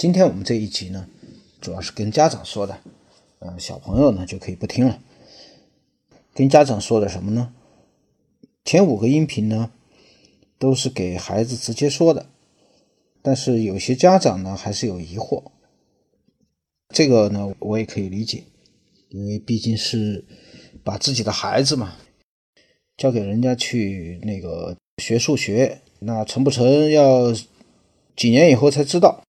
今天我们这一集呢，主要是跟家长说的，呃，小朋友呢就可以不听了。跟家长说的什么呢？前五个音频呢，都是给孩子直接说的，但是有些家长呢还是有疑惑，这个呢我也可以理解，因为毕竟是把自己的孩子嘛，交给人家去那个学数学，那成不成要几年以后才知道。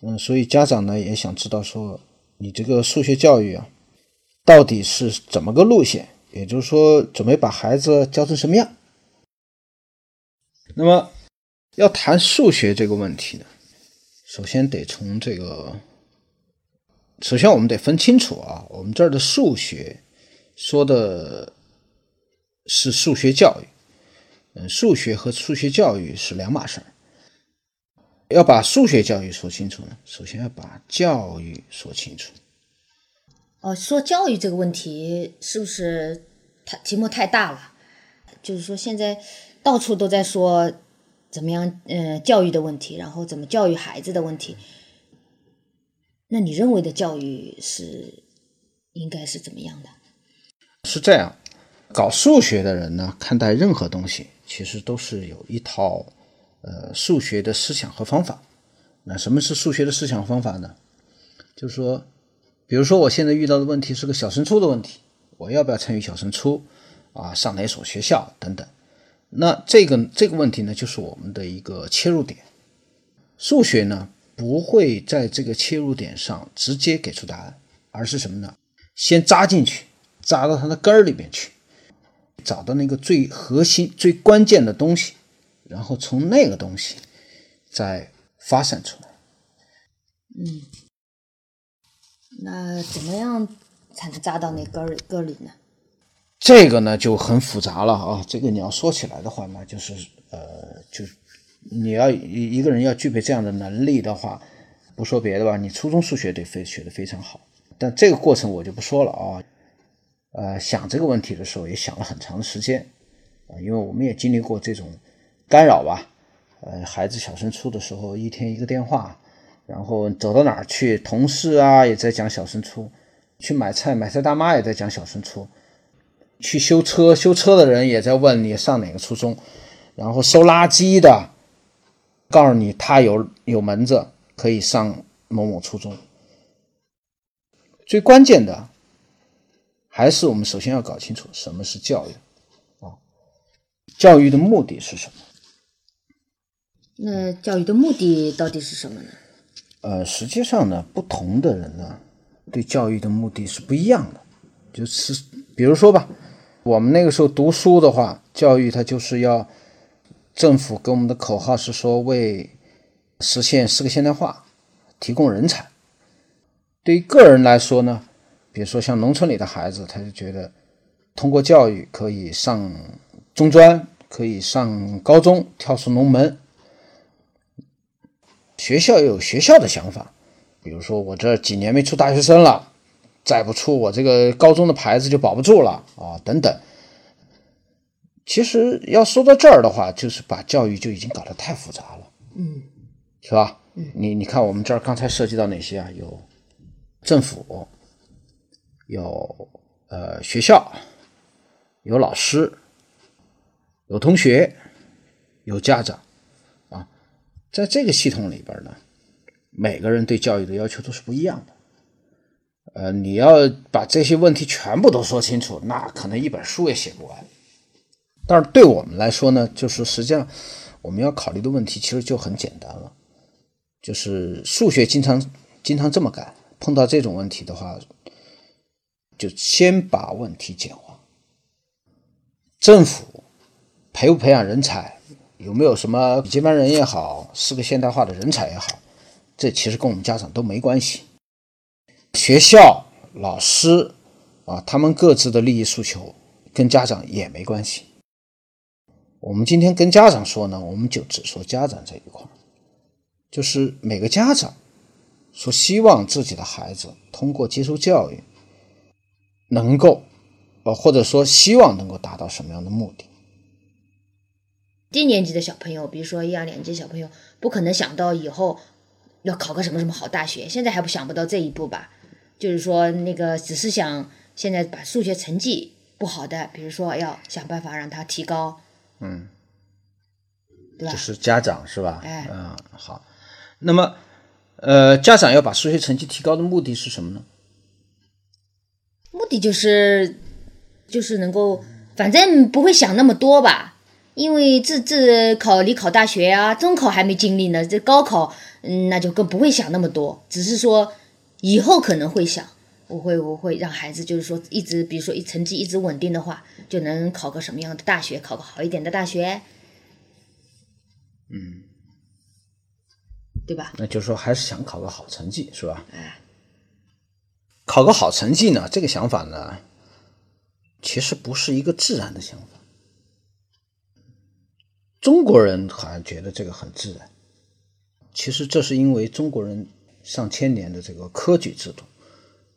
嗯，所以家长呢也想知道说，你这个数学教育啊，到底是怎么个路线？也就是说，准备把孩子教成什么样？那么，要谈数学这个问题呢，首先得从这个，首先我们得分清楚啊，我们这儿的数学说的是数学教育，嗯，数学和数学教育是两码事儿。要把数学教育说清楚呢，首先要把教育说清楚。哦，说教育这个问题是不是太题目太大了？就是说现在到处都在说怎么样，呃，教育的问题，然后怎么教育孩子的问题。那你认为的教育是应该是怎么样的？是这样，搞数学的人呢，看待任何东西其实都是有一套。呃，数学的思想和方法，那什么是数学的思想方法呢？就是说，比如说我现在遇到的问题是个小升初的问题，我要不要参与小升初啊？上哪所学校等等？那这个这个问题呢，就是我们的一个切入点。数学呢，不会在这个切入点上直接给出答案，而是什么呢？先扎进去，扎到它的根儿里面去，找到那个最核心、最关键的东西。然后从那个东西再发散出来。嗯，那怎么样才能扎到那根儿根里呢？这个呢就很复杂了啊！这个你要说起来的话呢，就是呃，就你要一一个人要具备这样的能力的话，不说别的吧，你初中数学得非学得非常好。但这个过程我就不说了啊。呃，想这个问题的时候也想了很长的时间啊，因为我们也经历过这种。干扰吧，呃，孩子小升初的时候，一天一个电话，然后走到哪儿去，同事啊也在讲小升初，去买菜，买菜大妈也在讲小升初，去修车，修车的人也在问你上哪个初中，然后收垃圾的，告诉你他有有门子可以上某某初中。最关键的，还是我们首先要搞清楚什么是教育啊，教育的目的是什么？那教育的目的到底是什么呢？呃，实际上呢，不同的人呢，对教育的目的是不一样的。就是比如说吧，我们那个时候读书的话，教育它就是要政府给我们的口号是说为实现四个现代化提供人才。对于个人来说呢，比如说像农村里的孩子，他就觉得通过教育可以上中专，可以上高中，跳出龙门。学校有学校的想法，比如说我这几年没出大学生了，再不出我这个高中的牌子就保不住了啊，等等。其实要说到这儿的话，就是把教育就已经搞得太复杂了，嗯，是吧？嗯你你看我们这儿刚才涉及到哪些啊？有政府，有呃学校，有老师，有同学，有家长。在这个系统里边呢，每个人对教育的要求都是不一样的。呃，你要把这些问题全部都说清楚，那可能一本书也写不完。但是对我们来说呢，就是实际上我们要考虑的问题其实就很简单了，就是数学经常经常这么干，碰到这种问题的话，就先把问题简化。政府培不培养人才？有没有什么接班人也好，是个现代化的人才也好，这其实跟我们家长都没关系。学校老师啊，他们各自的利益诉求跟家长也没关系。我们今天跟家长说呢，我们就只说家长这一块就是每个家长说希望自己的孩子通过接受教育，能够呃或者说希望能够达到什么样的目的。低年级的小朋友，比如说一二年级小朋友，不可能想到以后要考个什么什么好大学，现在还不想不到这一步吧？就是说那个只是想现在把数学成绩不好的，比如说要想办法让他提高，嗯，对吧就？是家长是吧？哎嗯，好。那么，呃，家长要把数学成绩提高的目的是什么呢？目的就是就是能够，反正不会想那么多吧。因为这这考离考大学啊，中考还没经历呢，这高考，嗯，那就更不会想那么多。只是说以后可能会想，我会我会让孩子就是说一直，比如说一成绩一直稳定的话，就能考个什么样的大学，考个好一点的大学，嗯，对吧？那就是说还是想考个好成绩是吧？哎，考个好成绩呢，这个想法呢，其实不是一个自然的想法。中国人好像觉得这个很自然，其实这是因为中国人上千年的这个科举制度，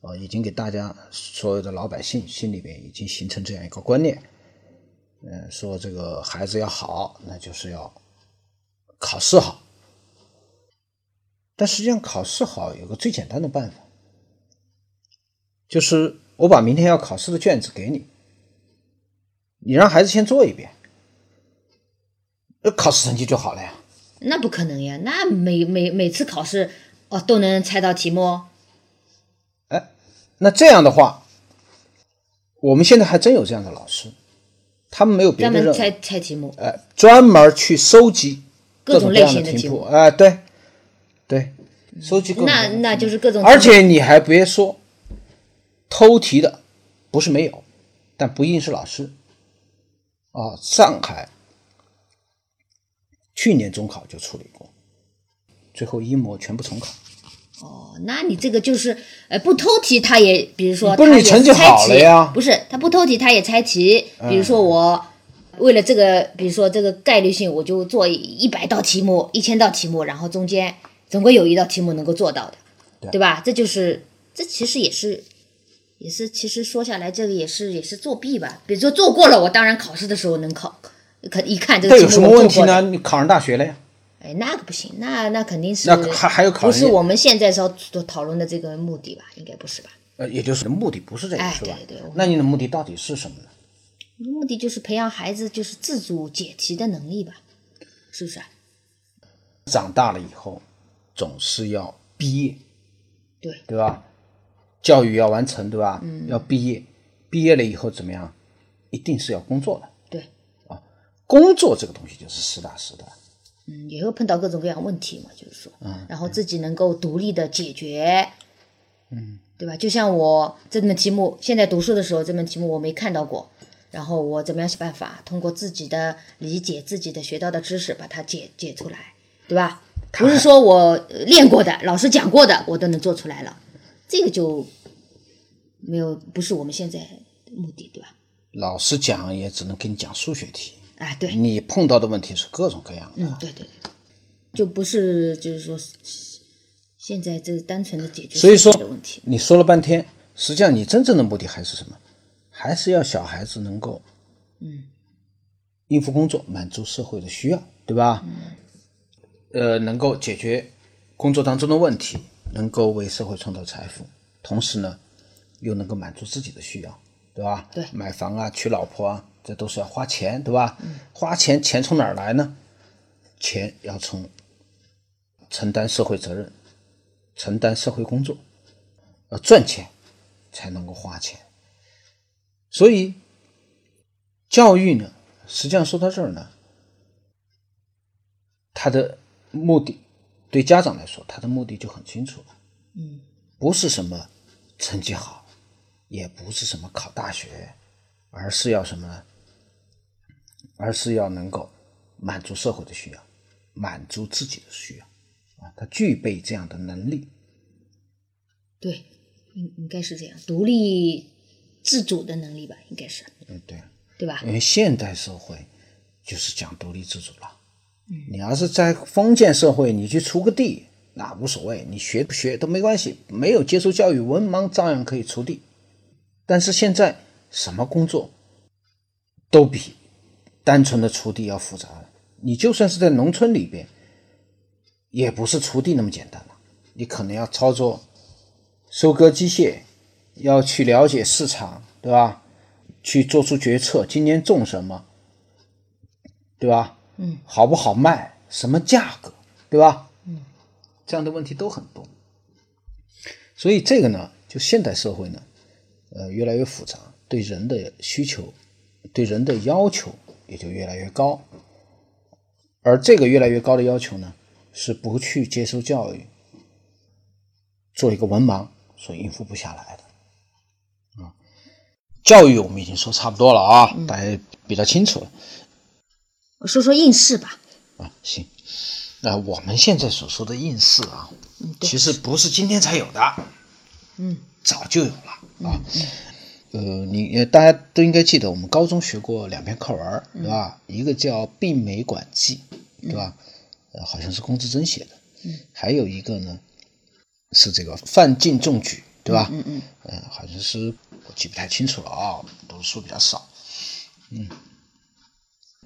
啊、已经给大家所有的老百姓心里边已经形成这样一个观念，嗯、说这个孩子要好，那就是要考试好。但实际上，考试好有个最简单的办法，就是我把明天要考试的卷子给你，你让孩子先做一遍，呃，考试成绩就好了呀。那不可能呀，那每每每次考试哦都能猜到题目，哎那这样的话，我们现在还真有这样的老师，他们没有别的任务，专门猜猜题目。呃，专门去收集各种类型的题目题哎、对，对，收集各种那那就是各种，而且你还别说，偷题的不是没有，但不一定是老师。啊，上海去年中考就处理过，最后一模全部重考。哦，那你这个就是呃不偷题，他也比如说不是你成绩好了呀嗯不是他不偷题，他也猜题。比如说我为了这个，比如说这个概率性，我就做一百道题目、一千道题目，然后中间总归有一道题目能够做到的，对吧？这就是这其实也是也是其实说下来，这个也是也是作弊吧。比如说做过了，我当然考试的时候能考，可一看这有什么问题呢？你考上大学了呀？哎，那个不行，那那肯定是那还还有考不是我们现在所所讨论的这个目的吧？应该不是吧？呃，也就是目的不是这个，哎是吧？对对对那你的目的到底是什么呢？目的就是培养孩子就是自主解题的能力吧？是不是啊？长大了以后，总是要毕业，对，对吧？教育要完成，对吧？嗯，要毕业，毕业了以后怎么样？一定是要工作的。对，工作这个东西就是实打实的。嗯，也会碰到各种各样问题嘛，就是说，嗯，然后自己能够独立的解决，嗯，对吧？就像我这门题目，现在读书的时候，这门题目我没看到过，然后我怎么样想办法，通过自己的理解、自己的学到的知识，把它解解出来，对吧？不是说我呃练过的、老师讲过的，我都能做出来了，这个就没有不是我们现在的目的，对吧？老师讲也只能给你讲数学题，哎，对，你碰到的问题是各种各样的。嗯，对对对，就不是就是说现在这单纯的解决所以说。你说了半天，实际上你真正的目的还是什么？还是要小孩子能够，嗯，应付工作，满足社会的需要，对吧？呃，能够解决工作当中的问题，能够为社会创造财富，同时呢，又能够满足自己的需要，对吧？对买房啊，娶老婆啊，这都是要花钱，对吧？花钱，钱从哪儿来呢？钱要从承担社会责任，承担社会工作，要赚钱才能够花钱。所以，教育呢，实际上说到这儿呢，它的目的对家长来说，他的目的就很清楚了。嗯，不是什么成绩好，也不是什么考大学，而是要什么呢？而是要能够满足社会的需要，满足自己的需要啊，他具备这样的能力。对，应应该是这样，独立自主的能力吧，应该是，嗯，对。对吧？因为现代社会就是讲独立自主了。嗯你要是在封建社会，你去锄个地，那无所谓，你学不学都没关系，没有接受教育，文盲照样可以锄地。但是现在什么工作都比单纯的锄地要复杂了。你就算是在农村里边，也不是锄地那么简单了。你可能要操作收割机械，要去了解市场，对吧？去做出决策，今年种什么，对吧？嗯，好不好卖，什么价格，对吧？嗯，这样的问题都很多。所以这个呢，就现代社会呢，呃，越来越复杂，对人的需求，对人的要求也就越来越高。而这个越来越高的要求呢，是不去接受教育，做一个文盲所应付不下来的。啊，教育我们已经说差不多了啊，大家比较清楚了。我说说应试吧。啊，行。那我们现在所说的应试啊，其实不是今天才有的，嗯，早就有了啊。呃，你大家都应该记得，我们高中学过两篇课文，对吧？一个叫《病媒馆记》，对吧？呃，好像是龚自珍写的。嗯。还有一个呢，是这个范进中举，对吧？嗯嗯。呃，好像是我记不太清楚了啊，读书比较少。嗯。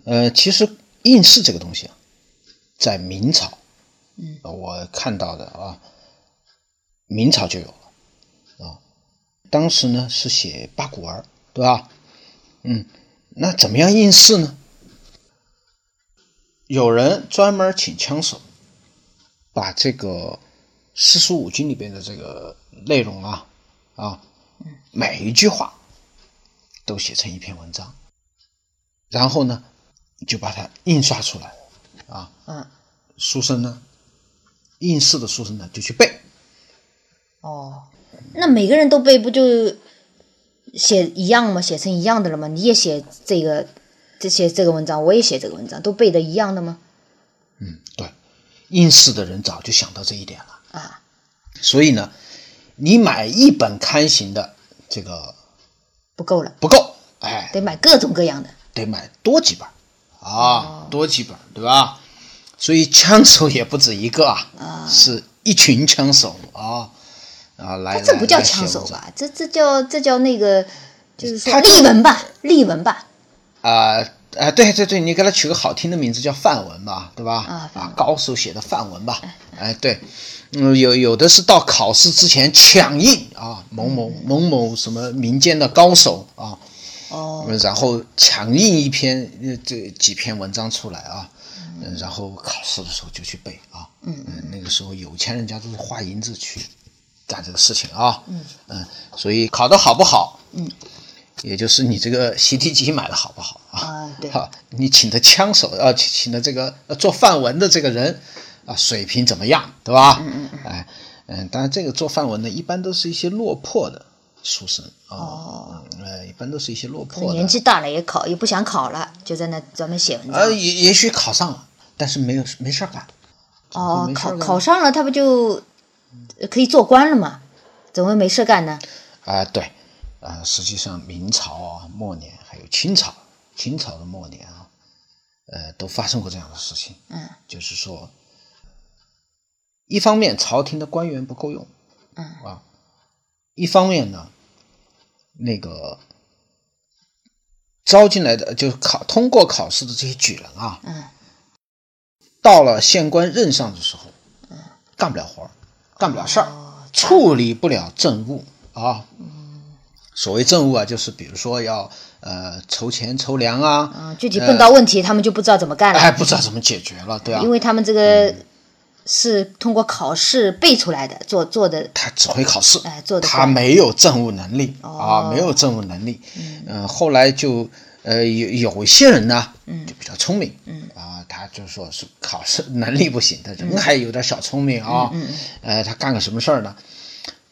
呃，其实应试这个东西啊，在明朝，嗯，我看到的啊，明朝就有了啊。当时呢是写八股文，对吧？嗯，那怎么样应试呢？有人专门请枪手，把这个四书五经里边的这个内容啊啊，每一句话都写成一篇文章，然后呢就把它印刷出来啊。嗯。书生呢，应试的书生呢就去背。哦，那每个人都背，不就写一样吗？写成一样的了吗？你也写这个，这写这个文章，我也写这个文章，都背的一样的吗？嗯，对，应试的人早就想到这一点了啊。所以呢，你买一本刊行的这个不够了，不够，哎，得买各种各样的，得买多几本啊，多几本，对吧？所以枪手也不止一个啊，是一群枪手啊啊来。这不叫枪手吧？这这叫这叫那个，就是说例文吧，例文吧。啊啊，对对对，你给他取个好听的名字叫范文吧，对吧？啊啊，高手写的范文吧。哎，对，嗯，有有的是到考试之前抢印啊，某某某某什么民间的高手啊，哦，然后抢印一篇这几篇文章出来啊。嗯，然后考试的时候就去背啊。嗯嗯，那个时候有钱人家都是花银子去干这个事情啊。嗯嗯，所以考得好不好，嗯，也就是你这个习题集买的好不好啊？啊，对。好，你请的枪手啊，请请的这个做范文的这个人啊，水平怎么样，对吧？嗯嗯嗯。哎，嗯，当然这个做范文的，一般都是一些落魄的书生啊。哦。呃，一般都是一些落魄的。年纪大了也考，也不想考了，就在那专门写文章。呃，也也许考上了。但是没有没事儿干，哦，考考上了，他不就可以做官了嘛？怎么没事干呢？啊，对，啊，实际上明朝啊末年还有清朝，清朝的末年啊，呃，都发生过这样的事情。嗯，就是说，一方面朝廷的官员不够用，嗯啊，一方面呢，那个招进来的就是考通过考试的这些举人啊，嗯。到了县官任上的时候，嗯干不了活干不了事儿，处理不了政务啊。所谓政务啊，就是比如说要呃筹钱筹粮啊。嗯，具体碰到问题，他们就不知道怎么干了。哎，不知道怎么解决了，对啊。因为他们这个是通过考试背出来的，做做的。他只会考试，哎，做的。他没有政务能力啊，没有政务能力。嗯，后来就呃有有一些人呢，就比较聪明。嗯。啊，他就说是考试能力不行，他人还有点小聪明啊。呃，他干个什么事儿呢？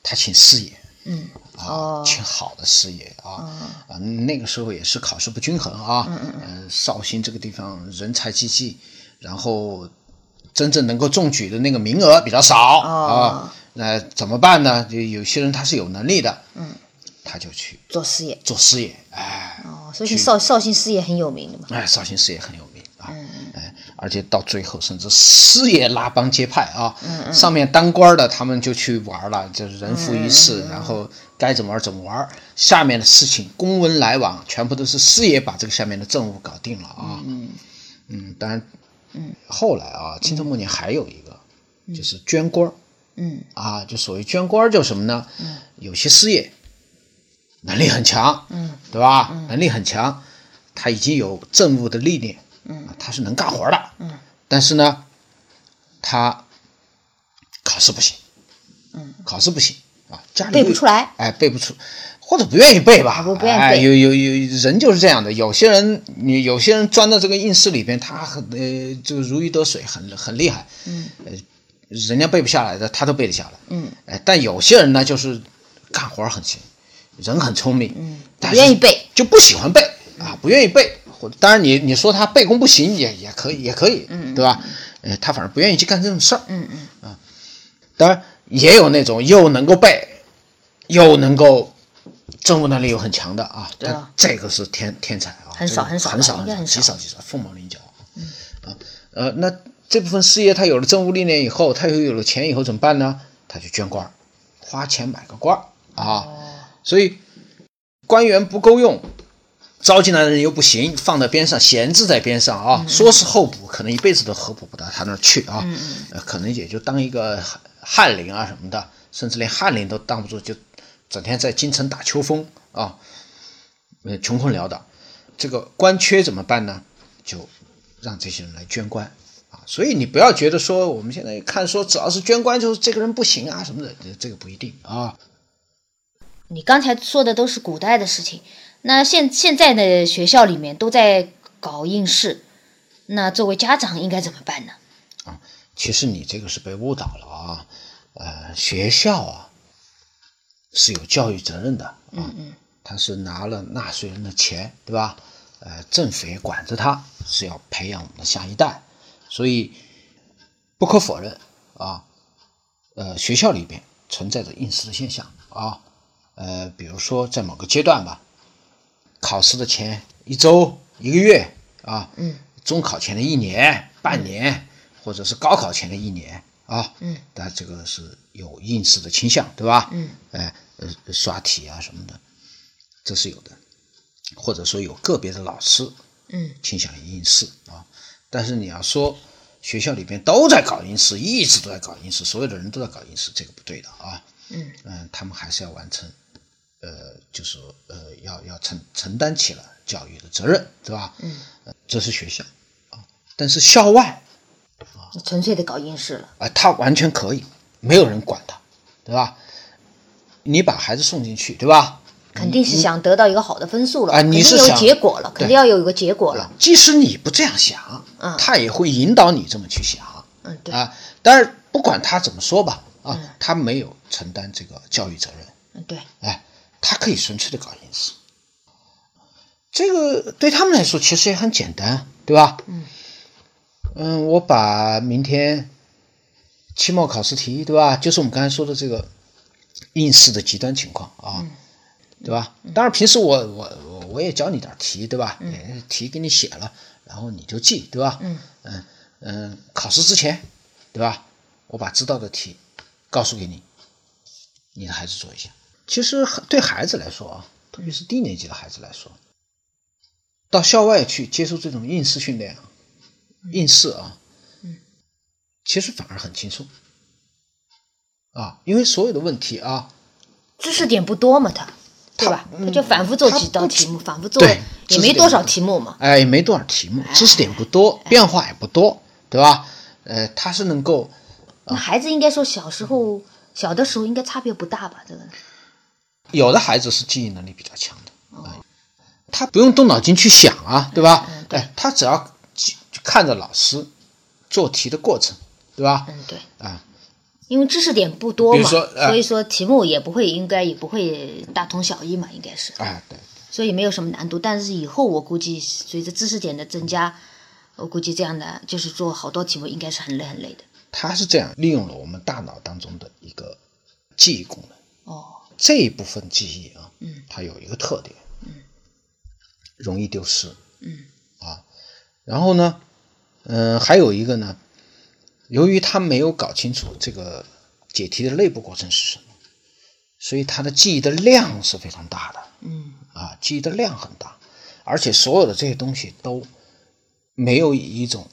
他请师爷。嗯。啊，请好的师爷啊。啊，那个时候也是考试不均衡啊。嗯嗯嗯。绍兴这个地方人才济济，然后真正能够中举的那个名额比较少啊。那怎么办呢？就有些人他是有能力的。嗯。他就去做师爷。做师爷，哎。哦，所以绍绍兴师爷很有名的嘛。哎，绍兴师爷很有名。嗯哎，而且到最后，甚至师爷拉帮结派啊，嗯嗯上面当官的他们就去玩了，就是人浮于事，然后该怎么玩怎么玩，下面的事情公文来往，全部都是师爷把这个下面的政务搞定了啊。嗯嗯，当然，嗯，后来啊，清朝末年还有一个，就是捐官儿嗯啊，就所谓捐官儿就什么呢？嗯，有些事业能力很强，嗯，对吧？能力很强，他已经有政务的历练，嗯，他是能干活的，嗯，但是呢，他考试不行，嗯，考试不行啊，家里背不出来，哎，背不出，或者不愿意背吧，不不愿意背。哎，有有有人就是这样的，有些人你有些人钻到这个应试里边，他很呃这个如鱼得水，很很厉害，嗯，呃，人家背不下来的，他都背得下来，嗯，哎，但有些人呢，就是干活很行，人很聪明，嗯，但不愿意背，就不喜欢背啊，不愿意背，当然你你说他背功不行也也可以，也可以，嗯对吧？呃，他反而不愿意去干这种事儿，嗯嗯。啊当然也有那种又能够背，又能够政务能力又很强的啊，对啊。但这个是天天才啊，很少这个很少很少很少。极少极少，凤毛麟角。啊。呃，那这部分事业他有了政务历练以后，他又有了钱以后怎么办呢？他就捐官儿，花钱买个官儿啊。哦所以官员不够用，招进来的人又不行，放在边上闲置在边上啊，说是候补，可能一辈子都候补不到他那儿去啊，呃，可能也就当一个翰翰林啊什么的，甚至连翰林都当不住，就整天在京城打秋风啊，呃，穷困潦倒。这个官缺怎么办呢？就让这些人来捐官啊。所以你不要觉得说我们现在看说只要是捐官就是这个人不行啊什么的，这个不一定啊。你刚才说的都是古代的事情，那现现在的学校里面都在搞应试，那作为家长应该怎么办呢？啊其实你这个是被误导了啊，呃，学校啊是有教育责任的啊，嗯嗯他是拿了纳税人的钱，对吧？呃，政府也管着他，是要培养我们的下一代，所以不可否认啊，呃，学校里边存在着应试的现象啊，呃，比如说在某个阶段吧，考试的前一周、一个月啊，嗯，中考前的一年、半年，或者是高考前的一年啊，嗯，但这个是有应试的倾向，对吧？嗯，哎，呃，刷题啊什么的，这是有的，或者说有个别的老师嗯。倾向于应试啊，但是你要说学校里边都在搞应试，一直都在搞应试，所有的人都在搞应试，这个不对的啊。嗯。嗯，他们还是要完成，呃，就是呃，要要承承担起了教育的责任，对吧？嗯呃，这是学校啊，但是校外纯粹的搞应试了。啊、他完全可以，没有人管他，对吧？你把孩子送进去，对吧？肯定是想得到一个好的分数了，啊你是有结果了，肯定要有一个结果了。即使你不这样想，嗯他也会引导你这么去想。嗯，对，啊，当然不管他怎么说吧，啊，他没有承担这个教育责任，嗯对，哎，他可以纯粹的搞应试，这个对他们来说其实也很简单，对吧？嗯嗯，我把明天期末考试题，对吧？就是我们刚才说的这个应试的极端情况啊，对吧？当然平时我我我我也教你点题，对吧？嗯、题给你写了，然后你就记，对吧？嗯嗯嗯，考试之前，对吧？我把知道的题告诉给你，你的孩子做一下。其实对孩子来说啊，特别是低年级的孩子来说，到校外去接受这种应试训练啊，应试啊，嗯，其实反而很轻松啊，因为所有的问题啊，知识点不多嘛，他，对吧？嗯他就反复做几道题目，反复做，对也没多少题目嘛。哎，也没多少题目，知识点不多，变化也不多，对吧？呃，他是能够那孩子应该说小时候小的时候应该差别不大吧？这个，有的孩子是记忆能力比较强的，啊，他不用动脑筋去想啊，对吧？嗯对哎，他只要记看着老师做题的过程，对吧？嗯，对，啊，因为知识点不多嘛，所以说题目也不会，应该也不会大同小异嘛，应该是，哎，对，所以没有什么难度。但是以后我估计随着知识点的增加，我估计这样的就是做好多题目应该是很累很累的。他是这样利用了我们大脑当中的一个记忆功能。哦，这一部分记忆啊，嗯。它有一个特点，嗯，容易丢失，嗯。啊，然后呢，嗯、还有一个呢，由于他没有搞清楚这个解题的内部过程是什么，所以他的记忆的量是非常大的，嗯。啊，记忆的量很大，而且所有的这些东西都没有以一种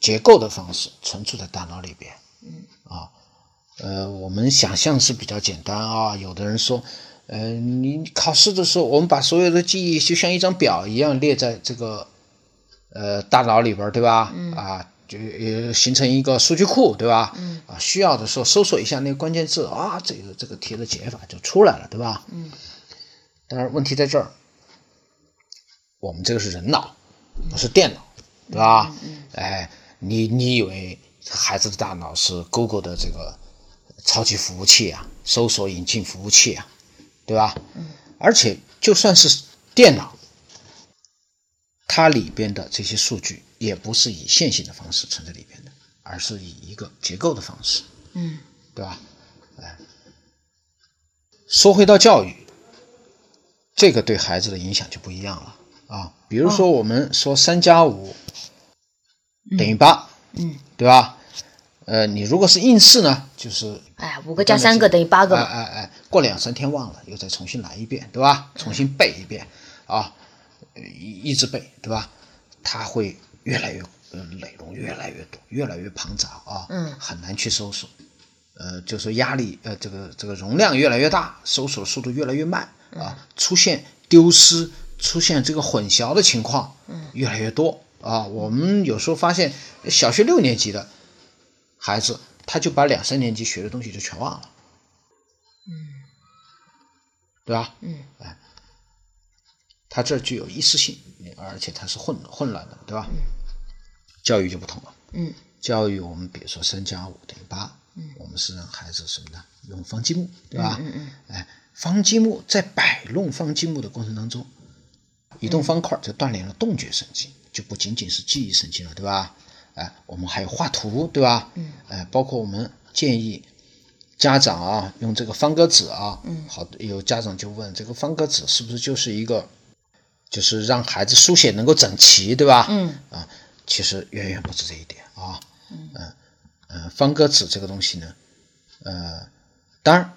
结构的方式存储在大脑里边，嗯。啊，呃，我们想象是比较简单啊。有的人说，呃，你考试的时候，我们把所有的记忆就像一张表一样列在这个呃大脑里边，对吧？啊，就呃形成一个数据库，对吧？啊，需要的时候搜索一下那个关键字啊，这个这个题的解法就出来了，对吧？嗯。但是问题在这儿，我们这个是人脑，不是电脑，对吧？哎，你你以为孩子的大脑是 Google 的这个？超级服务器啊，搜索引擎服务器啊，对吧？嗯。而且就算是电脑，它里边的这些数据也不是以线性的方式存在里边的，而是以一个结构的方式。嗯。对吧？哎。说回到教育，这个对孩子的影响就不一样了啊。比如说，我们说三加五等于八，嗯，对吧？呃，你如果是应试呢，就是哎，五个加三个等于八个哎哎哎，过两三天忘了，又再重新来一遍，对吧？重新背一遍啊，一一直背，对吧？它会越来越呃内容越来越多，越来越庞杂啊，嗯，很难去搜索，呃，就是压力呃这个这个容量越来越大，搜索速度越来越慢啊，出现丢失、出现这个混淆的情况，嗯，越来越多啊。我们有时候发现小学六年级的。孩子，他就把两三年级学的东西就全忘了，嗯，对吧？嗯，哎，他这具有一次性，而且它是混混乱的，对吧？教育就不同了，嗯，教育我们比如说三加五等于八，嗯，我们是让孩子什么呢？用方积木，对吧？嗯嗯，哎，方积木在摆弄方积木的过程当中，移动方块就锻炼了动觉神经，就不仅仅是记忆神经了，对吧？哎，我们还有画图，对吧？嗯。哎，包括我们建议家长啊，用这个方格纸啊。嗯。好，有家长就问，这个方格纸是不是就是一个，就是让孩子书写能够整齐，对吧？嗯。啊，其实远远不止这一点啊。嗯。嗯方格纸这个东西呢，呃，当然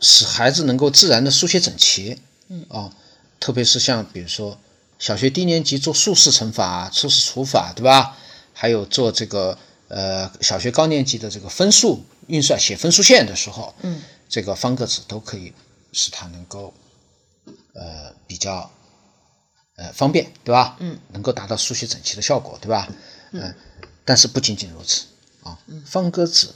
使孩子能够自然的书写整齐。嗯。啊，特别是像比如说小学低年级做竖式乘法、竖式除法，对吧？还有做这个呃小学高年级的这个分数运算写分数线的时候，嗯，这个方格纸都可以使它能够呃比较呃方便，对吧？嗯，能够达到书写整齐的效果，对吧？嗯，但是不仅仅如此啊，方格纸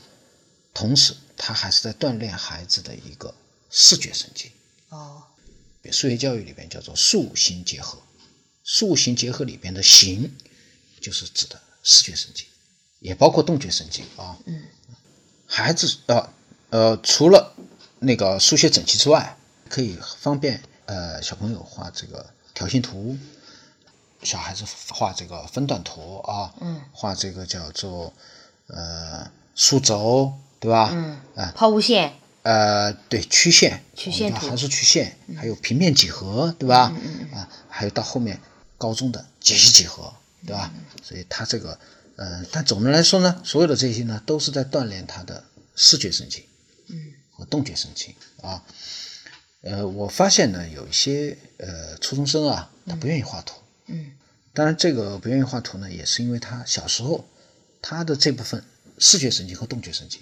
同时它还是在锻炼孩子的一个视觉神经。哦，数学教育里边叫做数形结合，数形结合里边的形就是指的。视觉神经，也包括动觉神经啊。嗯，孩子呃呃，除了那个书写整齐之外，可以方便呃小朋友画这个条形图，小孩子画这个分段图啊。嗯，画这个叫做呃数轴，对吧？嗯，啊，抛物线。呃，对，曲线，曲线图，函数曲线，还有平面几何，对吧？嗯嗯嗯。啊，还有到后面高中的解析几何。对吧？所以他这个，呃，但总的来说呢，所有的这些呢，都是在锻炼他的视觉神经，嗯，和动觉神经啊。呃，我发现呢，有一些呃初中生啊，他不愿意画图，嗯，当然这个不愿意画图呢，也是因为他小时候他的这部分视觉神经和动觉神经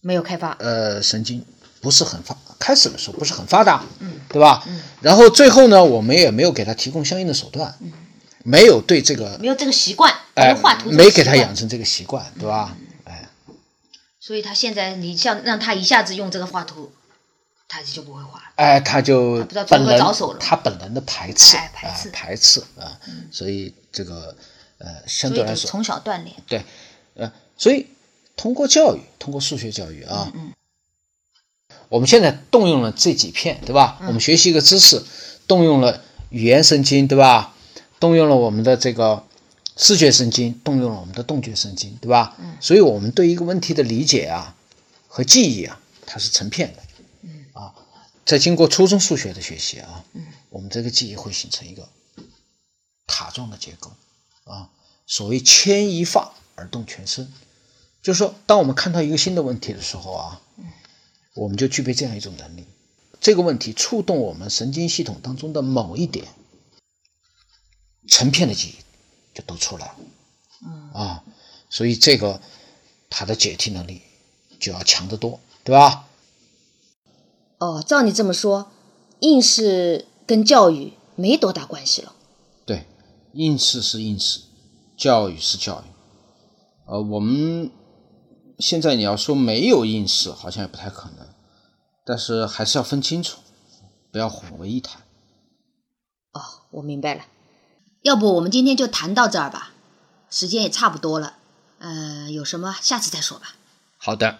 没有开发，呃，神经不是很发，开始的时候不是很发达，嗯，对吧？嗯，然后最后呢，我们也没有给他提供相应的手段，嗯。没有对这个没有这个习惯，没有画图，没给他养成这个习惯，对吧？哎，所以他现在你像让他一下子用这个画图，他就不会画了。哎，他就本能着手了，他本能的排斥，排斥，排斥啊。所以这个呃，相对来说从小锻炼，对，呃，所以通过教育，通过数学教育啊，嗯，我们现在动用了这几片，对吧？我们学习一个知识，动用了语言神经，对吧？动用了我们的这个视觉神经，动用了我们的动觉神经，对吧？嗯。所以，我们对一个问题的理解啊和记忆啊，它是成片的。嗯。啊，在经过初中数学的学习啊，嗯，我们这个记忆会形成一个塔状的结构啊。所谓牵一发而动全身，就是说，当我们看到一个新的问题的时候啊，嗯，我们就具备这样一种能力。这个问题触动我们神经系统当中的某一点。成片的记忆就都出来了，嗯啊，所以这个他的解题能力就要强得多，对吧？哦，照你这么说，应试跟教育没多大关系了。对，应试是应试，教育是教育。呃，我们现在你要说没有应试，好像也不太可能，但是还是要分清楚，不要混为一谈。哦，我明白了。要不我们今天就谈到这儿吧，时间也差不多了。嗯，有什么下次再说吧。好的。